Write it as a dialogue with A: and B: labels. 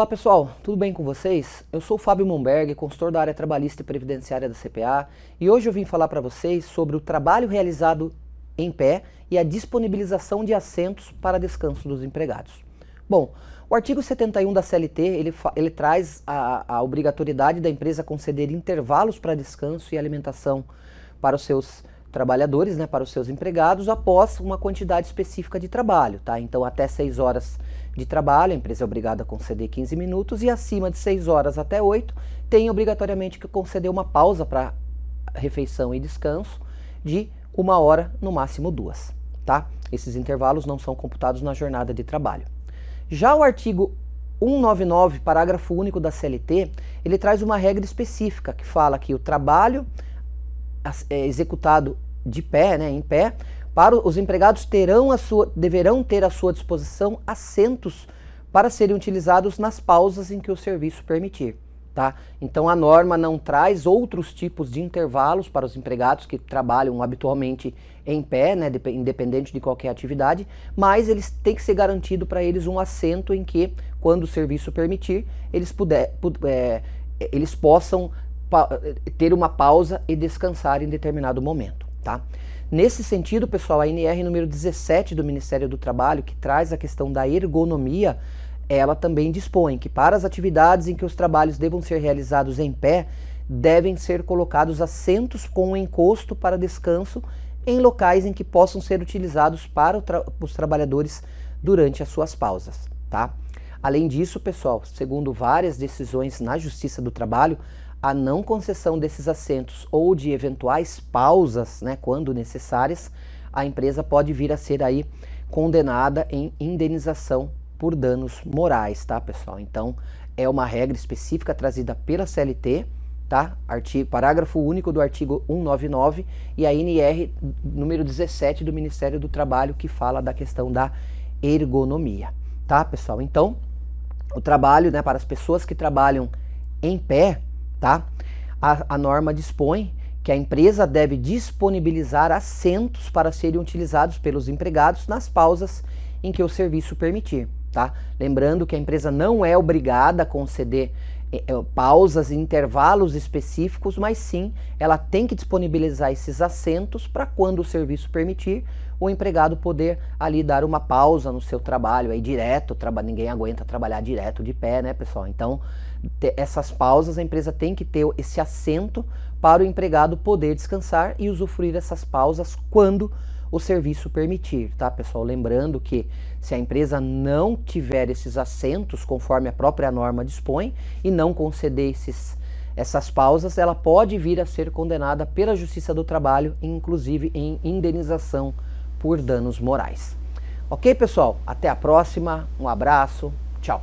A: Olá pessoal, tudo bem com vocês? Eu sou o Fábio Momberg, consultor da área trabalhista e previdenciária da CPA, e hoje eu vim falar para vocês sobre o trabalho realizado em pé e a disponibilização de assentos para descanso dos empregados. Bom, o artigo 71 da CLT ele, ele traz a, a obrigatoriedade da empresa conceder intervalos para descanso e alimentação para os seus trabalhadores, né, para os seus empregados, após uma quantidade específica de trabalho. Tá? Então, até 6 horas de trabalho, a empresa é obrigada a conceder 15 minutos, e acima de 6 horas até 8, tem obrigatoriamente que conceder uma pausa para refeição e descanso de uma hora, no máximo duas. Tá? Esses intervalos não são computados na jornada de trabalho. Já o artigo 199, parágrafo único da CLT, ele traz uma regra específica que fala que o trabalho executado de pé, né, em pé, para os empregados terão a sua, deverão ter à sua disposição assentos para serem utilizados nas pausas em que o serviço permitir. Tá? Então a norma não traz outros tipos de intervalos para os empregados que trabalham habitualmente em pé, né, independente de qualquer atividade, mas eles têm que ser garantido para eles um assento em que, quando o serviço permitir, eles, puder, é, eles possam ter uma pausa e descansar em determinado momento. Tá? Nesse sentido, pessoal, a NR número 17 do Ministério do Trabalho, que traz a questão da ergonomia, ela também dispõe que para as atividades em que os trabalhos devam ser realizados em pé, devem ser colocados assentos com encosto para descanso em locais em que possam ser utilizados para tra os trabalhadores durante as suas pausas, tá? Além disso, pessoal, segundo várias decisões na Justiça do Trabalho, a não concessão desses assentos ou de eventuais pausas, né, quando necessárias, a empresa pode vir a ser aí condenada em indenização por danos morais, tá, pessoal? Então, é uma regra específica trazida pela CLT, tá? Artigo, parágrafo único do artigo 199 e a NR número 17 do Ministério do Trabalho que fala da questão da ergonomia, tá, pessoal? Então, o trabalho, né, para as pessoas que trabalham em pé, tá? A, a norma dispõe que a empresa deve disponibilizar assentos para serem utilizados pelos empregados nas pausas em que o serviço permitir, tá? Lembrando que a empresa não é obrigada a conceder pausas e intervalos específicos, mas sim ela tem que disponibilizar esses assentos para quando o serviço permitir, o empregado poder ali dar uma pausa no seu trabalho, aí direto, traba, ninguém aguenta trabalhar direto de pé, né, pessoal? Então, essas pausas a empresa tem que ter esse assento para o empregado poder descansar e usufruir essas pausas quando o serviço permitir, tá, pessoal? Lembrando que se a empresa não tiver esses assentos conforme a própria norma dispõe e não conceder esses essas pausas, ela pode vir a ser condenada pela Justiça do Trabalho, inclusive em indenização por danos morais. Ok, pessoal? Até a próxima. Um abraço. Tchau.